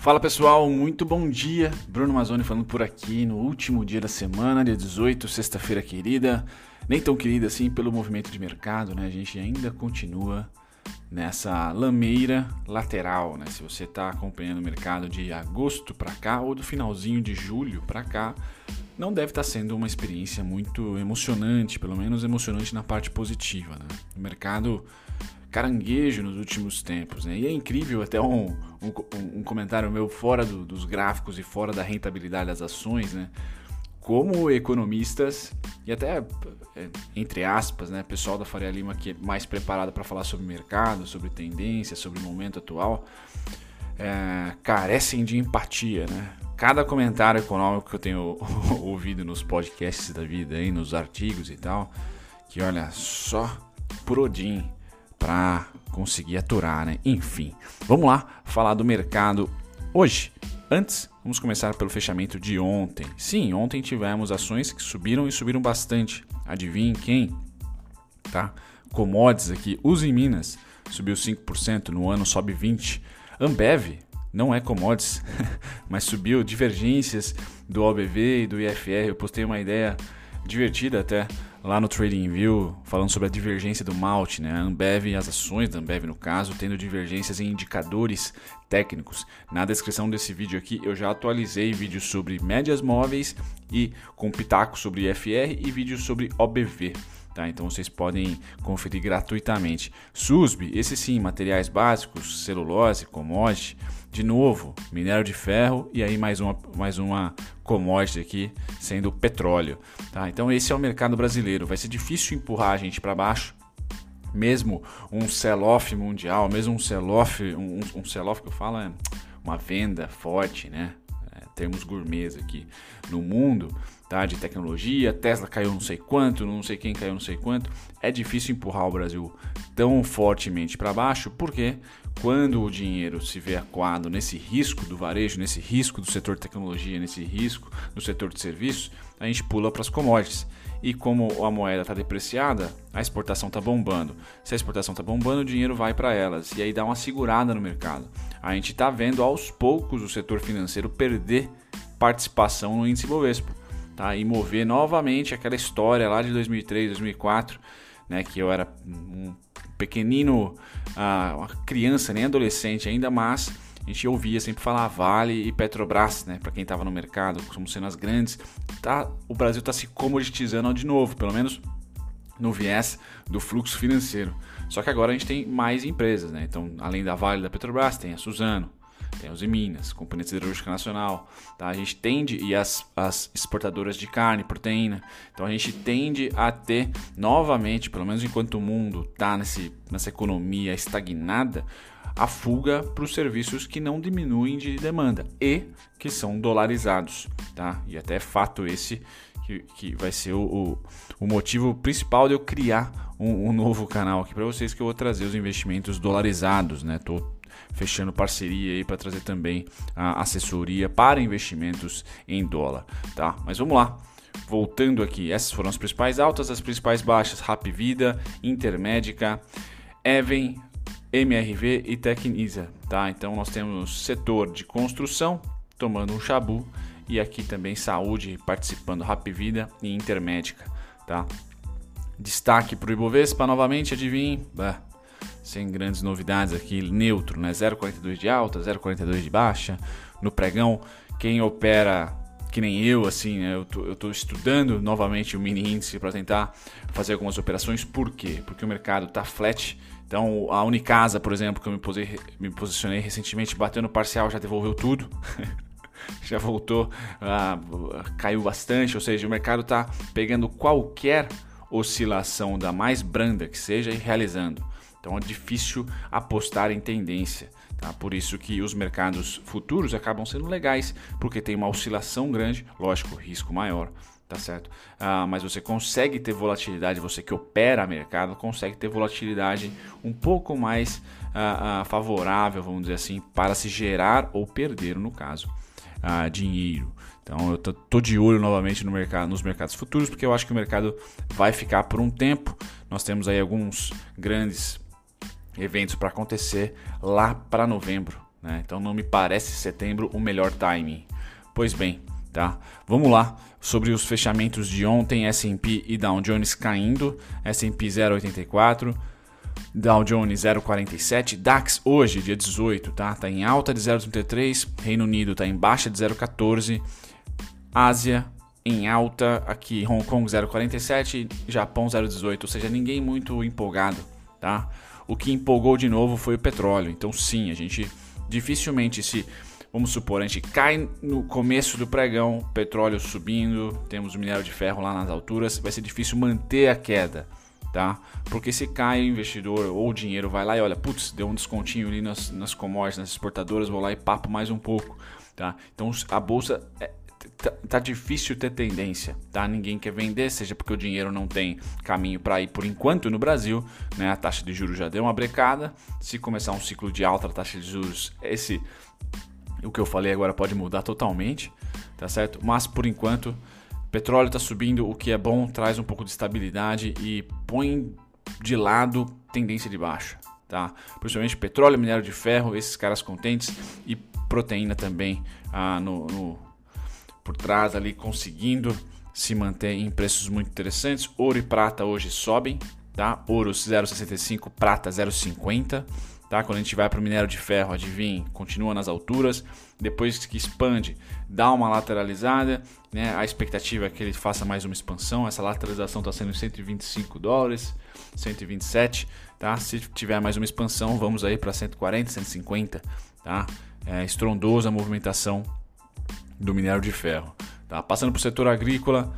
Fala pessoal, muito bom dia. Bruno Mazzoni falando por aqui no último dia da semana, dia 18, sexta-feira querida. Nem tão querida assim pelo movimento de mercado, né? A gente ainda continua nessa lameira lateral, né? Se você está acompanhando o mercado de agosto para cá ou do finalzinho de julho para cá, não deve estar tá sendo uma experiência muito emocionante, pelo menos emocionante na parte positiva, né? O mercado caranguejo nos últimos tempos. Né? E é incrível até um, um, um comentário meu fora do, dos gráficos e fora da rentabilidade das ações, né? Como economistas e até é, entre aspas, né, pessoal da Faria Lima que é mais preparado para falar sobre mercado, sobre tendência, sobre o momento atual, é, carecem de empatia, né? Cada comentário econômico que eu tenho ouvido nos podcasts da vida, aí, nos artigos e tal, que olha só por Odin para conseguir aturar, né? Enfim, vamos lá falar do mercado hoje. Antes, vamos começar pelo fechamento de ontem. Sim, ontem tivemos ações que subiram e subiram bastante. Adivinhe quem? Tá? Commodities aqui, Uzi Minas subiu 5%, no ano sobe 20%. Ambev não é commodities, mas subiu divergências do OBV e do IFR. Eu postei uma ideia divertida até lá no TradingView, falando sobre a divergência do malte, né? A Ambev, as ações da Ambev no caso, tendo divergências em indicadores técnicos. Na descrição desse vídeo aqui eu já atualizei vídeos sobre médias móveis e com pitaco sobre IFR e vídeos sobre OBV. Tá, então vocês podem conferir gratuitamente. SUSB, esse sim, materiais básicos, celulose, commodity, de novo, minério de ferro e aí mais uma, mais uma commodity aqui, sendo petróleo. Tá? Então esse é o mercado brasileiro. Vai ser difícil empurrar a gente para baixo, mesmo um sell-off mundial, mesmo um sell-off, um, um sell-off que eu falo é uma venda forte, né? É, termos gourmets aqui no mundo, tá? De tecnologia, Tesla caiu não sei quanto, não sei quem caiu não sei quanto. É difícil empurrar o Brasil tão fortemente para baixo, porque quando o dinheiro se vê acuado nesse risco do varejo, nesse risco do setor de tecnologia, nesse risco do setor de serviços, a gente pula para as commodities. E como a moeda está depreciada, a exportação está bombando. Se a exportação está bombando, o dinheiro vai para elas. E aí dá uma segurada no mercado. A gente está vendo aos poucos o setor financeiro perder participação no índice Bovespa. Tá? E mover novamente aquela história lá de 2003, 2004, né, que eu era um pequenino, uh, uma criança, nem adolescente ainda, mas a gente ouvia sempre falar Vale e Petrobras, né? Para quem estava no mercado, como sendo as grandes. Tá, o Brasil está se comoditizando de novo, pelo menos no viés do fluxo financeiro. Só que agora a gente tem mais empresas, né? Então, além da Vale da Petrobras, tem a Suzano, tem a Uzi Minas, Companhia Siderúrgica Nacional, tá? A gente tende, e as, as exportadoras de carne, proteína, então a gente tende a ter novamente, pelo menos enquanto o mundo está nessa economia estagnada, a fuga para os serviços que não diminuem de demanda e que são dolarizados, tá? E até é fato esse que, que vai ser o, o, o, motivo principal de eu criar um, um novo canal aqui para vocês que eu vou trazer os investimentos dolarizados, né? Tô fechando parceria aí para trazer também a assessoria para investimentos em dólar, tá? Mas vamos lá. Voltando aqui, essas foram as principais altas, as principais baixas, Rap Vida, Intermédica, Even, MRV e Tecnisa, tá? Então nós temos setor de construção tomando um chabu e aqui também saúde participando Rap Vida e Intermédica, tá? Destaque para o Ibovespa novamente, adivinhe, bah, sem grandes novidades aqui, neutro, né? 0,42 de alta, 0,42 de baixa. No pregão, quem opera que nem eu, assim, né? eu estou estudando novamente o mini índice para tentar fazer algumas operações. Por quê? Porque o mercado está flat. Então, a Unicasa, por exemplo, que eu me, pose, me posicionei recentemente, bateu no parcial, já devolveu tudo. já voltou, caiu bastante. Ou seja, o mercado está pegando qualquer oscilação da mais branda que seja e realizando. Então é difícil apostar em tendência. Tá? Por isso que os mercados futuros acabam sendo legais, porque tem uma oscilação grande, lógico, risco maior, tá certo? Ah, mas você consegue ter volatilidade, você que opera mercado consegue ter volatilidade um pouco mais ah, ah, favorável, vamos dizer assim, para se gerar ou perder, no caso, ah, dinheiro. Então eu tô, de olho novamente no mercado, nos mercados futuros, porque eu acho que o mercado vai ficar por um tempo. Nós temos aí alguns grandes eventos para acontecer lá para novembro. Né? Então não me parece setembro o melhor timing. Pois bem, tá? Vamos lá sobre os fechamentos de ontem, S&P e Dow Jones caindo, S&P 0,84, Dow Jones 0,47, DAX hoje, dia 18, tá? Tá em alta de 0,33, Reino Unido tá em baixa de 0,14, Ásia em alta, aqui Hong Kong 0,47, Japão 0,18, ou seja, ninguém muito empolgado, tá? O que empolgou de novo foi o petróleo. Então sim, a gente dificilmente se Vamos supor, a gente cai no começo do pregão, petróleo subindo, temos o minério de ferro lá nas alturas, vai ser difícil manter a queda, tá? Porque se cai o investidor ou o dinheiro vai lá e olha, putz, deu um descontinho ali nas, nas commodities, nas exportadoras, vou lá e papo mais um pouco, tá? Então a bolsa é, tá, tá, difícil ter tendência, tá? Ninguém quer vender, seja porque o dinheiro não tem caminho para ir por enquanto no Brasil, né? A taxa de juros já deu uma brecada. Se começar um ciclo de alta taxa de juros, esse o que eu falei agora pode mudar totalmente, tá certo? Mas por enquanto, petróleo está subindo, o que é bom, traz um pouco de estabilidade e põe de lado tendência de baixa, tá? Principalmente petróleo, minério de ferro, esses caras contentes e proteína também ah, no, no, por trás ali conseguindo se manter em preços muito interessantes. Ouro e prata hoje sobem, tá? Ouro 0,65, prata 0,50. Tá? Quando a gente vai para o minério de ferro, adivinhe, continua nas alturas, depois que expande, dá uma lateralizada, né? a expectativa é que ele faça mais uma expansão, essa lateralização está sendo 125 dólares, 127, tá? se tiver mais uma expansão, vamos aí para 140, 150, tá? é estrondosa a movimentação do minério de ferro. Tá? Passando para o setor agrícola,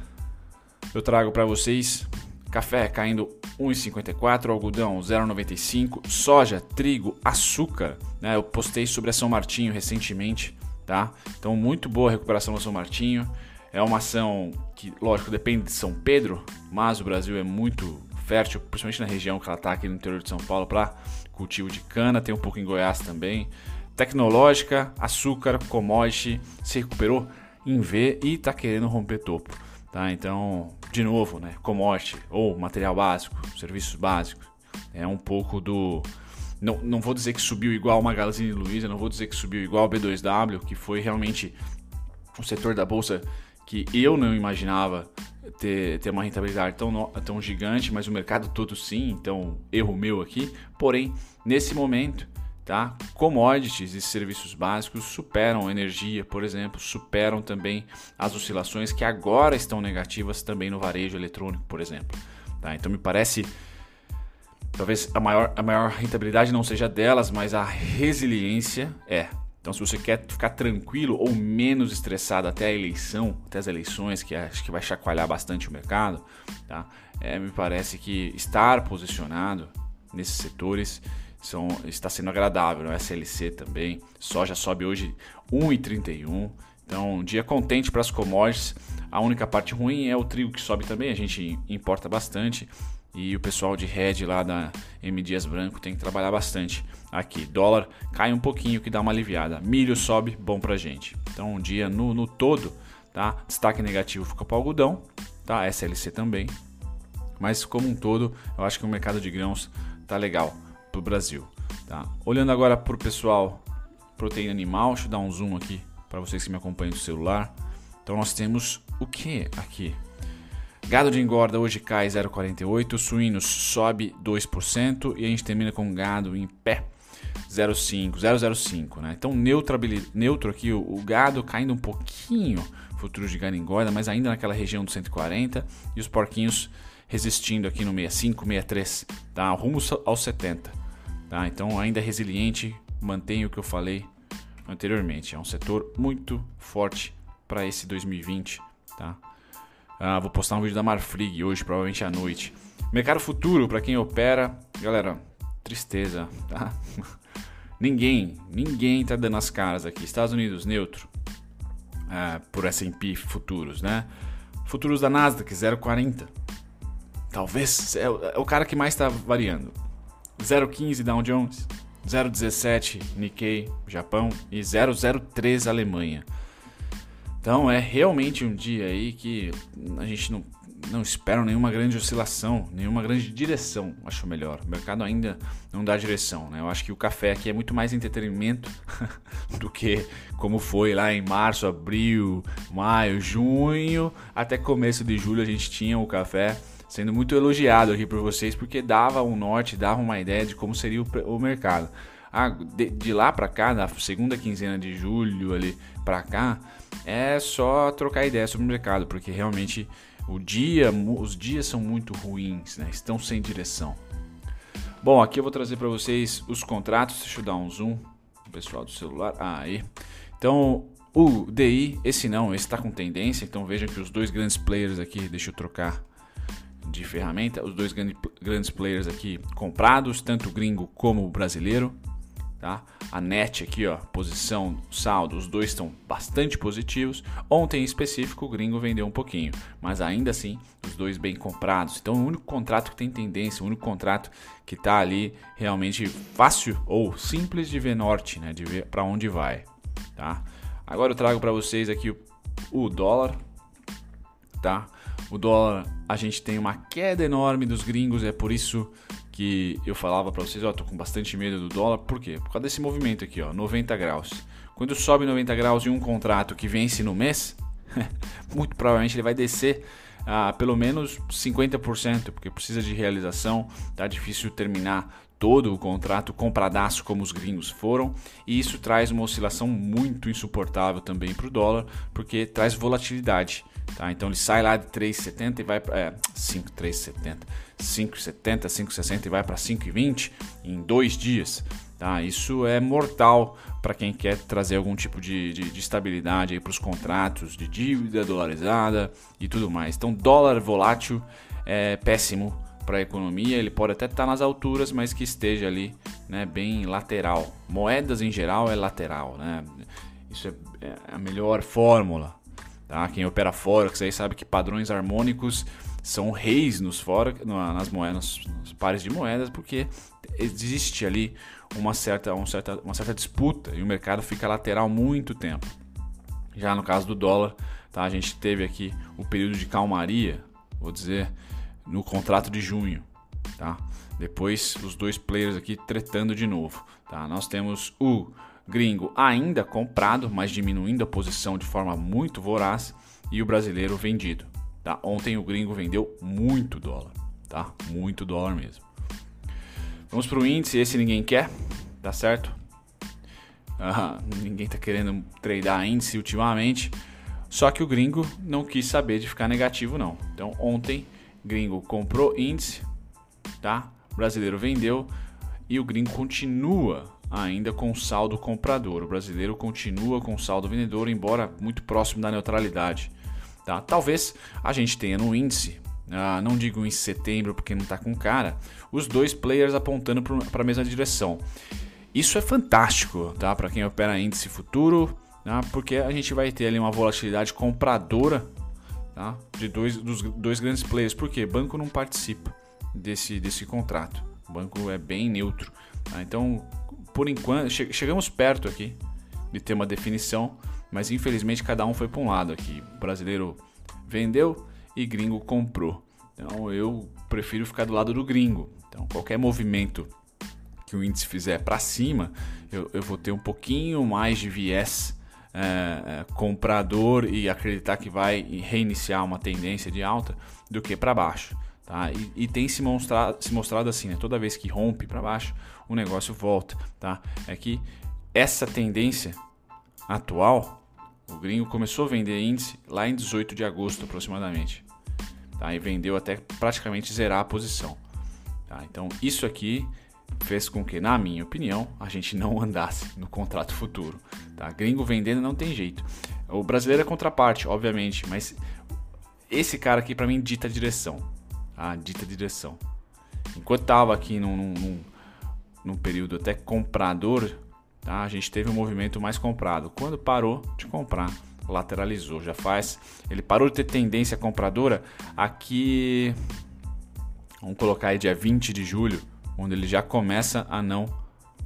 eu trago para vocês café caindo 1,54, algodão 0,95, soja, trigo, açúcar. Né? Eu postei sobre a São Martinho recentemente, tá? Então muito boa a recuperação da São Martinho. É uma ação que, lógico, depende de São Pedro, mas o Brasil é muito fértil, principalmente na região que ela está aqui no interior de São Paulo, para cultivo de cana, tem um pouco em Goiás também. Tecnológica, açúcar, commodity, se recuperou em V e está querendo romper topo. Tá? Então, de novo, né, commodity ou material básico, serviços básicos, é um pouco do não, não vou dizer que subiu igual o Magazine Luiza, não vou dizer que subiu igual o B2W, que foi realmente o setor da bolsa que eu não imaginava ter, ter uma rentabilidade tão, tão gigante, mas o mercado todo sim, então erro meu aqui. Porém, nesse momento, Tá? Commodities e serviços básicos superam energia, por exemplo, superam também as oscilações que agora estão negativas também no varejo eletrônico, por exemplo. Tá? Então me parece talvez a maior, a maior rentabilidade não seja delas, mas a resiliência é. Então, se você quer ficar tranquilo ou menos estressado até a eleição, até as eleições, que acho que vai chacoalhar bastante o mercado, tá? É, me parece que estar posicionado nesses setores são, está sendo agradável. O SLC também, soja sobe hoje 1,31. Então, um dia contente para as commodities. A única parte ruim é o trigo que sobe também, a gente importa bastante. E o pessoal de Red lá da M Dias Branco tem que trabalhar bastante aqui. Dólar cai um pouquinho, que dá uma aliviada. Milho sobe, bom pra gente. Então, um dia no, no todo, tá? Destaque negativo fica para o algodão, tá? SLC também. Mas como um todo, eu acho que o mercado de grãos tá legal para o Brasil. Tá? Olhando agora para o pessoal proteína animal, deixa eu dar um zoom aqui para vocês que me acompanham no celular. Então nós temos o que aqui? Gado de engorda hoje cai 0,48, suínos sobe 2% e a gente termina com gado em pé 0,5, 0,05, né? Então neutro aqui, o, o, gado caindo um pouquinho, futuro de gado engorda, mas ainda naquela região do 140 e os porquinhos resistindo aqui no 65, 63, tá? Rumo aos 70. Tá? Então ainda é resiliente, mantém o que eu falei anteriormente. É um setor muito forte para esse 2020. Tá? Ah, vou postar um vídeo da Marfrig hoje, provavelmente à noite. Mercado futuro, para quem opera, galera, tristeza, tá? ninguém, ninguém tá dando as caras aqui. Estados Unidos neutro ah, por S&P futuros, né? Futuros da Nasdaq 0,40. Talvez é, é o cara que mais está variando. 0,15 Dow Jones, 0,17 Nikkei, Japão e 0,03 Alemanha. Então é realmente um dia aí que a gente não, não espero nenhuma grande oscilação, nenhuma grande direção, acho melhor. O mercado ainda não dá direção, né? Eu acho que o café aqui é muito mais entretenimento do que como foi lá em março, abril, maio, junho, até começo de julho a gente tinha o café sendo muito elogiado aqui por vocês porque dava um norte, dava uma ideia de como seria o, o mercado. Ah, de, de lá para cá, na segunda quinzena de julho ali para cá, é só trocar ideia sobre o mercado, porque realmente o dia, os dias são muito ruins, né? estão sem direção. Bom, aqui eu vou trazer para vocês os contratos. Deixa eu dar um zoom, pessoal do celular. Ah, aí. Então, o DI, esse não, esse está com tendência. Então vejam que os dois grandes players aqui, deixa eu trocar de ferramenta, os dois grandes players aqui comprados, tanto o gringo como o brasileiro tá? A net aqui, ó, posição, saldo, os dois estão bastante positivos. Ontem em específico o gringo vendeu um pouquinho, mas ainda assim os dois bem comprados. Então o único contrato que tem tendência, o único contrato que está ali realmente fácil ou simples de ver norte, né, de ver para onde vai, tá? Agora eu trago para vocês aqui o, o dólar, tá? O dólar, a gente tem uma queda enorme dos gringos, é por isso que eu falava para vocês, ó, tô com bastante medo do dólar, por quê? Por causa desse movimento aqui, ó, 90 graus. Quando sobe 90 graus em um contrato que vence no mês, muito provavelmente ele vai descer a pelo menos 50%, porque precisa de realização, tá difícil terminar todo o contrato compradaço como os gringos foram, e isso traz uma oscilação muito insuportável também para o dólar, porque traz volatilidade. Tá? Então ele sai lá de 3,70 e vai para é, 5,370, 5,70, 5,60 e vai para 5,20 em dois dias. Tá? Isso é mortal para quem quer trazer algum tipo de, de, de estabilidade para os contratos de dívida dolarizada e tudo mais. Então, dólar volátil é péssimo para a economia. Ele pode até estar tá nas alturas, mas que esteja ali né, bem lateral. Moedas em geral é lateral. Né? Isso é, é a melhor fórmula Tá? Quem opera Forex aí sabe que padrões harmônicos são reis nos forex, nas moedas, nos pares de moedas, porque existe ali uma certa, uma certa, uma certa disputa e o mercado fica lateral muito tempo. Já no caso do dólar, tá? a gente teve aqui o período de calmaria, vou dizer, no contrato de junho. Tá? Depois os dois players aqui tretando de novo. Tá? Nós temos o gringo ainda comprado, mas diminuindo a posição de forma muito voraz, e o brasileiro vendido. Tá? Ontem o gringo vendeu muito dólar, tá? Muito dólar mesmo. Vamos para o índice, esse ninguém quer, tá certo? Ah, ninguém está querendo tradear índice ultimamente. Só que o gringo não quis saber de ficar negativo não. Então ontem gringo comprou índice, tá? O brasileiro vendeu e o gringo continua ainda com saldo comprador. O brasileiro continua com saldo vendedor, embora muito próximo da neutralidade. Tá? Talvez a gente tenha no índice, ah, não digo em setembro porque não está com cara, os dois players apontando para a mesma direção. Isso é fantástico tá? para quem opera índice futuro, tá? porque a gente vai ter ali uma volatilidade compradora tá? de dois, dos dois grandes players. Porque banco não participa desse, desse contrato. O banco é bem neutro. Tá? Então, por enquanto, che chegamos perto aqui de ter uma definição, mas infelizmente cada um foi para um lado aqui. O brasileiro vendeu e gringo comprou. Então eu prefiro ficar do lado do gringo. Então qualquer movimento que o índice fizer para cima, eu, eu, vou ter um pouquinho mais de viés é, é, comprador e acreditar que vai reiniciar uma tendência de alta do que para baixo. Tá? E, e, tem se mostrado, se mostrado assim, né? toda vez que rompe para baixo, o negócio volta. Tá? É que essa tendência atual, o gringo começou a vender índice lá em 18 de agosto aproximadamente. Tá? E vendeu até praticamente zerar a posição. Tá? Então isso aqui fez com que, na minha opinião, a gente não andasse no contrato futuro. Tá? Gringo vendendo não tem jeito. O brasileiro é contraparte, obviamente, mas esse cara aqui para mim dita a direção a dita direção. Enquanto estava aqui num, num, num, período até comprador, tá? a gente teve um movimento mais comprado. Quando parou de comprar, lateralizou. Já faz. Ele parou de ter tendência compradora aqui. Vamos colocar aí dia 20 de julho, onde ele já começa a não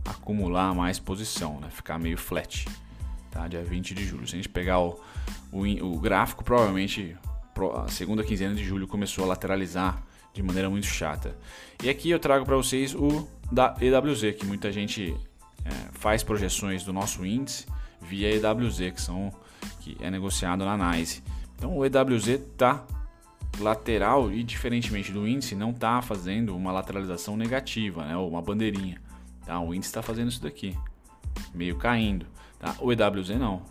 acumular mais posição, né? ficar meio flat. Tá? Dia 20 de julho. Se a gente pegar o, o, o gráfico, provavelmente a segunda quinzena de julho começou a lateralizar de maneira muito chata. E aqui eu trago para vocês o da EWZ, que muita gente é, faz projeções do nosso índice via EWZ, que, são, que é negociado na NYSE. Então o EWZ está lateral e diferentemente do índice não está fazendo uma lateralização negativa, né, ou uma bandeirinha. Tá? O índice está fazendo isso daqui, meio caindo. Tá? O EWZ não.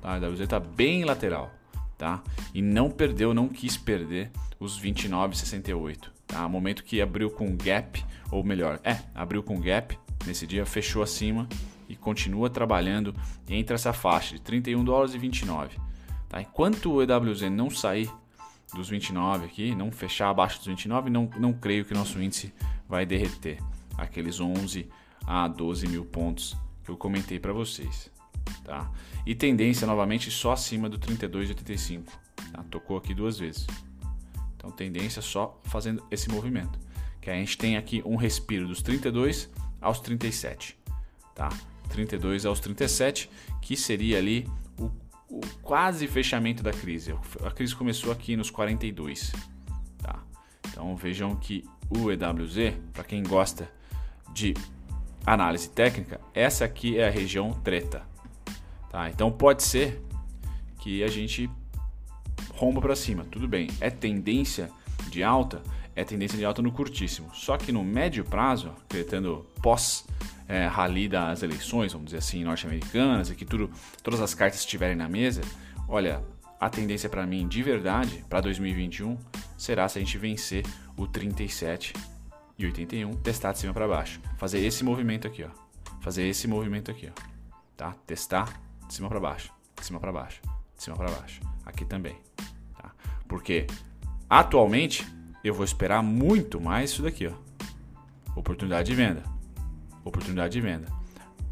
Tá? O EWZ está bem lateral. Tá? E não perdeu, não quis perder os 29,68. Tá? Momento que abriu com gap, ou melhor, é, abriu com gap nesse dia, fechou acima e continua trabalhando entre essa faixa de 31 dólares e 29. Tá? Enquanto o EWZ não sair dos 29 aqui, não fechar abaixo dos 29, não, não creio que nosso índice vai derreter aqueles 11 a 12 mil pontos que eu comentei para vocês. Tá? E tendência novamente só acima do 32,85. Tá? Tocou aqui duas vezes. Então tendência só fazendo esse movimento. Que a gente tem aqui um respiro dos 32 aos 37. Tá? 32 aos 37, que seria ali o, o quase fechamento da crise. A crise começou aqui nos 42. Tá? Então vejam que o EWZ, para quem gosta de análise técnica, essa aqui é a região treta. Tá? Então pode ser que a gente romba para cima, tudo bem. É tendência de alta, é tendência de alta no curtíssimo. Só que no médio prazo, acreditando pós é, rally das eleições, vamos dizer assim, norte-americanas, e que tudo, todas as cartas estiverem na mesa, olha, a tendência para mim de verdade para 2021 será se a gente vencer o 37 e 81, testar de cima para baixo. Fazer esse movimento aqui, ó. Fazer esse movimento aqui, ó. Tá? Testar de cima para baixo, de cima para baixo, de cima para baixo. Aqui também, tá? Porque atualmente eu vou esperar muito mais isso daqui, ó. Oportunidade de venda. Oportunidade de venda.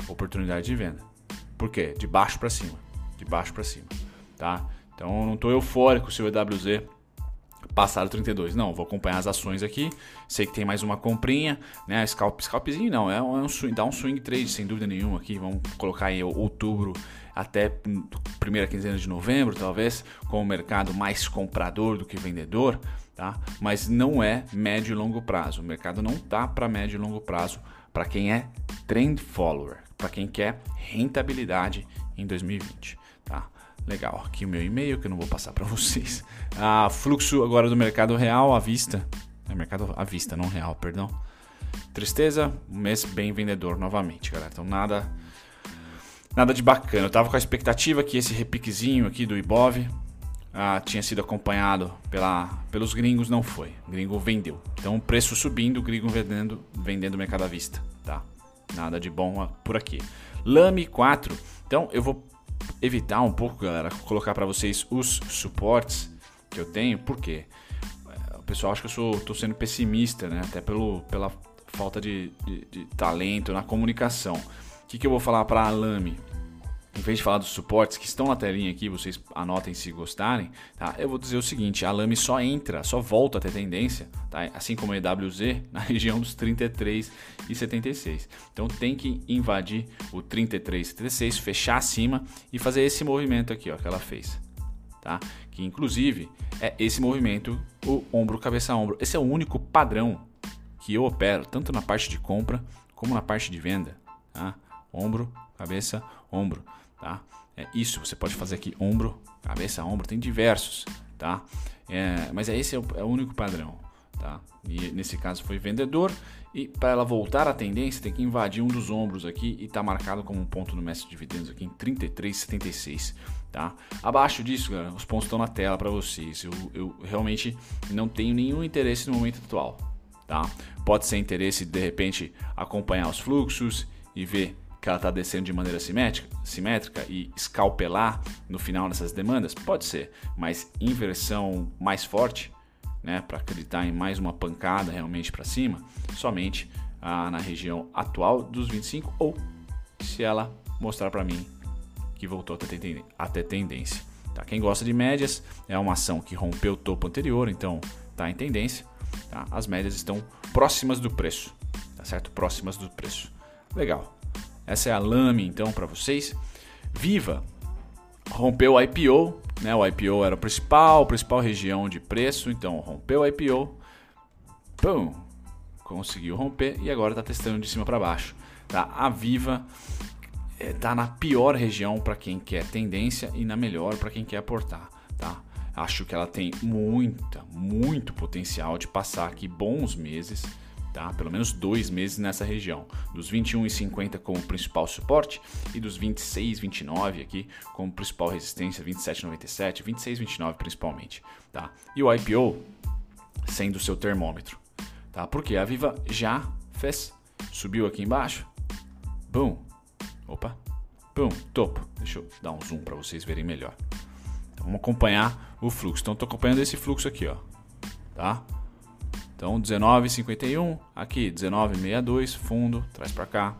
Oportunidade de venda. Por quê? De baixo para cima. De baixo para cima, tá? Então não estou eufórico se o EWZ passar o 32. Não, vou acompanhar as ações aqui. Sei que tem mais uma comprinha, né? Scalp, scalpzinho não, é um, é um swing, dá um swing trade sem dúvida nenhuma aqui. Vamos colocar em outubro até primeira quinzena de novembro, talvez, com o mercado mais comprador do que vendedor, tá? Mas não é médio e longo prazo. O mercado não tá para médio e longo prazo para quem é trend follower, para quem quer rentabilidade em 2020, tá? Legal, aqui o meu e-mail que eu não vou passar para vocês. Ah, fluxo agora do mercado real à vista. É mercado à vista, não real, perdão. Tristeza, mês bem vendedor novamente, galera. Então nada nada de bacana. Eu tava com a expectativa que esse repiquezinho aqui do Ibov ah, tinha sido acompanhado pela, pelos gringos, não foi. O gringo vendeu. Então preço subindo, o gringo vendendo, vendendo mercado à vista, tá? Nada de bom por aqui. Lame 4. Então eu vou evitar um pouco, galera, colocar para vocês os suportes que eu tenho, porque o pessoal acha que eu sou, tô sendo pessimista, né? Até pelo, pela falta de, de, de talento na comunicação. O que, que eu vou falar para a Lame? Em vez de falar dos suportes que estão na telinha aqui, vocês anotem se gostarem, tá? Eu vou dizer o seguinte, a Lame só entra, só volta a ter tendência, tá? Assim como a EWZ, na região dos 33 e 76. Então tem que invadir o 33 e 76, fechar acima e fazer esse movimento aqui, ó, que ela fez, tá? Que inclusive é esse movimento, o ombro, cabeça, ombro. Esse é o único padrão que eu opero, tanto na parte de compra como na parte de venda, tá? Ombro, cabeça, ombro tá? É isso, você pode fazer aqui ombro, cabeça, ombro, tem diversos, tá? É, mas é esse é o, é o, único padrão, tá? E nesse caso foi vendedor e para ela voltar à tendência tem que invadir um dos ombros aqui e tá marcado como um ponto no mestre de dividendos aqui em 33,76, tá? Abaixo disso, galera, os pontos estão na tela para vocês. Eu, eu realmente não tenho nenhum interesse no momento atual, tá? Pode ser interesse de repente acompanhar os fluxos e ver que ela está descendo de maneira simétrica, simétrica e escalpelar no final dessas demandas? Pode ser, mas inversão mais forte, né, para acreditar em mais uma pancada realmente para cima, somente ah, na região atual dos 25 ou se ela mostrar para mim que voltou a ter tendência. Tá? Quem gosta de médias é uma ação que rompeu o topo anterior, então está em tendência. Tá? As médias estão próximas do preço, tá certo? Próximas do preço. Legal. Essa é a Lame então para vocês. Viva rompeu o IPO, né? O IPO era o principal, principal região de preço, então rompeu o IPO, pum, conseguiu romper e agora está testando de cima para baixo. Tá? A Viva está eh, na pior região para quem quer tendência e na melhor para quem quer aportar. Tá? Acho que ela tem muita, muito potencial de passar aqui bons meses tá? pelo menos dois meses nessa região, dos 21,50 como principal suporte e dos 26,29 aqui como principal resistência, 27,97, 26,29 principalmente. Tá? E o IPO sendo o seu termômetro, tá? porque a Viva já fez, subiu aqui embaixo, boom, opa, boom, topo. Deixa eu dar um zoom para vocês verem melhor. Então, vamos acompanhar o fluxo. Então, estou acompanhando esse fluxo aqui, ó, tá? Então 19,51, aqui 19,62, fundo, traz para cá.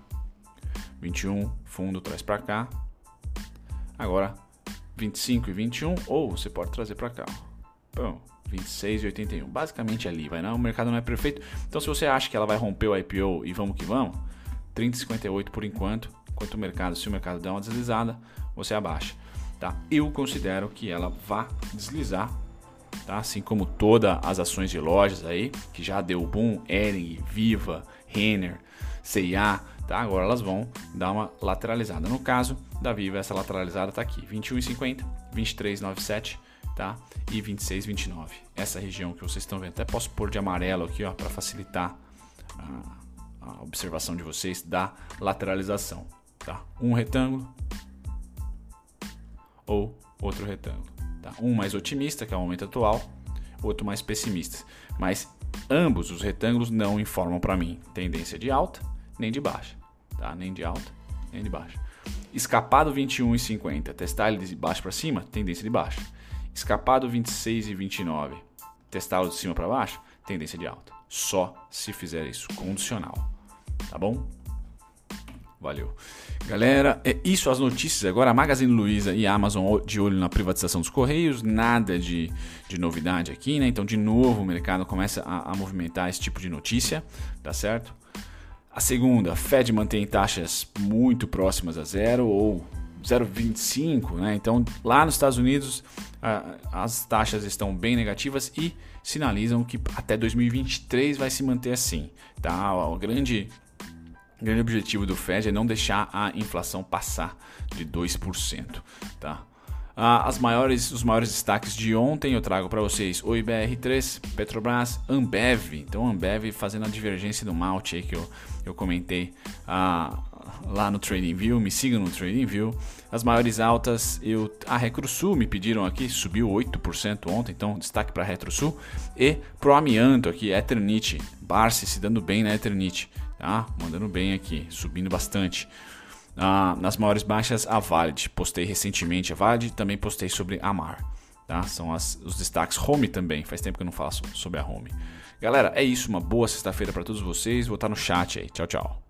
21, fundo, traz para cá. Agora 25 e 21, ou você pode trazer para cá. Bom, 26 e 81. Basicamente ali, vai né? o mercado não é perfeito. Então se você acha que ela vai romper o IPO e vamos que vamos, 30 e 58 por enquanto, enquanto o mercado, se o mercado der uma deslizada, você abaixa, tá? Eu considero que ela vá deslizar tá? assim como todas as ações de lojas aí, que já deu boom, Ering, Viva, Renner, C&A, tá? agora elas vão dar uma lateralizada. No caso da Viva, essa lateralizada está aqui, 21,50, 23,97 tá? e 26,29. Essa região que vocês estão vendo, até posso pôr de amarelo aqui para facilitar a, a observação de vocês da lateralização. Tá? Um retângulo ou outro retângulo. Tá? Um mais otimista, que é o momento atual, outro mais pessimista. Mas ambos os retângulos não informam para mim tendência de alta nem de baixa. Tá? Nem de alta nem de baixa. Escapado 21 e 50, testar ele de baixo para cima, tendência de baixa. Escapado 26 e 29, testá-lo de cima para baixo, tendência de alta. Só se fizer isso, condicional. Tá bom? Valeu. Galera, é isso as notícias. Agora a Magazine Luiza e a Amazon de olho na privatização dos Correios, nada de, de novidade aqui, né? Então, de novo, o mercado começa a, a movimentar esse tipo de notícia, tá certo? A segunda, Fed mantém taxas muito próximas a zero ou 0,25, né? Então, lá nos Estados Unidos, as taxas estão bem negativas e sinalizam que até 2023 vai se manter assim, tá? O grande o grande objetivo do Fed é não deixar a inflação passar de 2%. Tá? Ah, as maiores, os maiores destaques de ontem eu trago para vocês o IBR3, Petrobras, Ambev. Então, Ambev fazendo a divergência do malte aí que eu, eu comentei ah, lá no TradingView. Me sigam no TradingView. As maiores altas, eu, a RetroSul me pediram aqui, subiu 8% ontem, então destaque para a RetroSul. E pro amianto aqui, Eternit, Barsi se dando bem na Eternit tá? Mandando bem aqui, subindo bastante. Ah, nas maiores baixas, a Valid. Postei recentemente a Valid, também postei sobre a Mar. Tá? São as, os destaques. Home também, faz tempo que eu não faço sobre a Home. Galera, é isso. Uma boa sexta-feira para todos vocês. Vou estar no chat aí. Tchau, tchau.